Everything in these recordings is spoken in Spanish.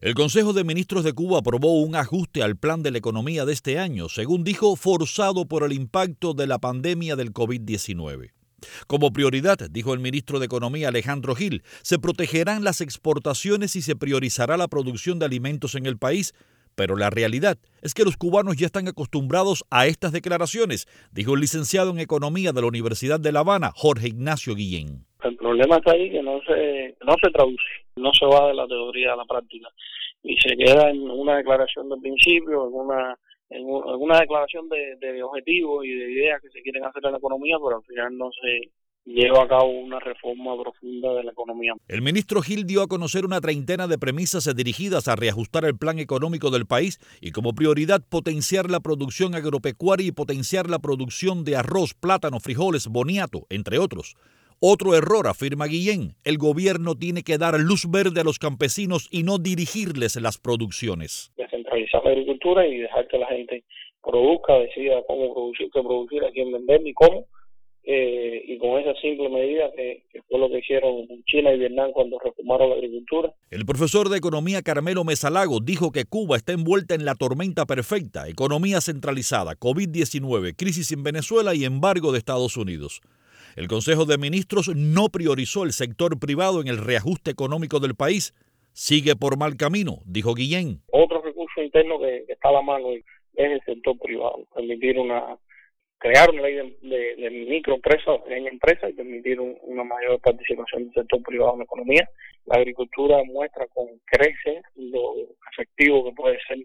El Consejo de Ministros de Cuba aprobó un ajuste al plan de la economía de este año, según dijo, forzado por el impacto de la pandemia del COVID-19. Como prioridad, dijo el ministro de Economía Alejandro Gil, se protegerán las exportaciones y se priorizará la producción de alimentos en el país, pero la realidad es que los cubanos ya están acostumbrados a estas declaraciones, dijo el licenciado en Economía de la Universidad de La Habana, Jorge Ignacio Guillén. El problema está ahí que no se, no se traduce, no se va de la teoría a la práctica y se queda en una declaración de principio, en una en una declaración de, de objetivos y de ideas que se quieren hacer en la economía, pero al final no se lleva a cabo una reforma profunda de la economía. El ministro Gil dio a conocer una treintena de premisas dirigidas a reajustar el plan económico del país y como prioridad potenciar la producción agropecuaria y potenciar la producción de arroz, plátano, frijoles, boniato, entre otros. Otro error, afirma Guillén, el gobierno tiene que dar luz verde a los campesinos y no dirigirles las producciones. Descentralizar la agricultura y dejar que la gente produzca, decida cómo producir, qué producir, a quién vender ni cómo. Eh, y con esa simple medida que, que, fue lo que hicieron China y Vietnam cuando reformaron la agricultura. El profesor de economía Carmelo Mesalago dijo que Cuba está envuelta en la tormenta perfecta, economía centralizada, COVID-19, crisis en Venezuela y embargo de Estados Unidos. El Consejo de Ministros no priorizó el sector privado en el reajuste económico del país. Sigue por mal camino, dijo Guillén. Otro recurso interno que, está a la mano es el sector privado, permitir una crear una ley de, de, microempresa pequeña empresa y permitir una mayor participación del sector privado en la economía. La agricultura muestra con crece lo efectivo que puede ser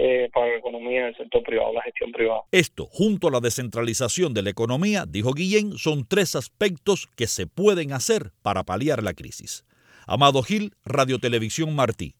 eh, para la economía del sector privado, la gestión privada. Esto, junto a la descentralización de la economía, dijo Guillén, son tres aspectos que se pueden hacer para paliar la crisis. Amado Gil, Radio Televisión Martí.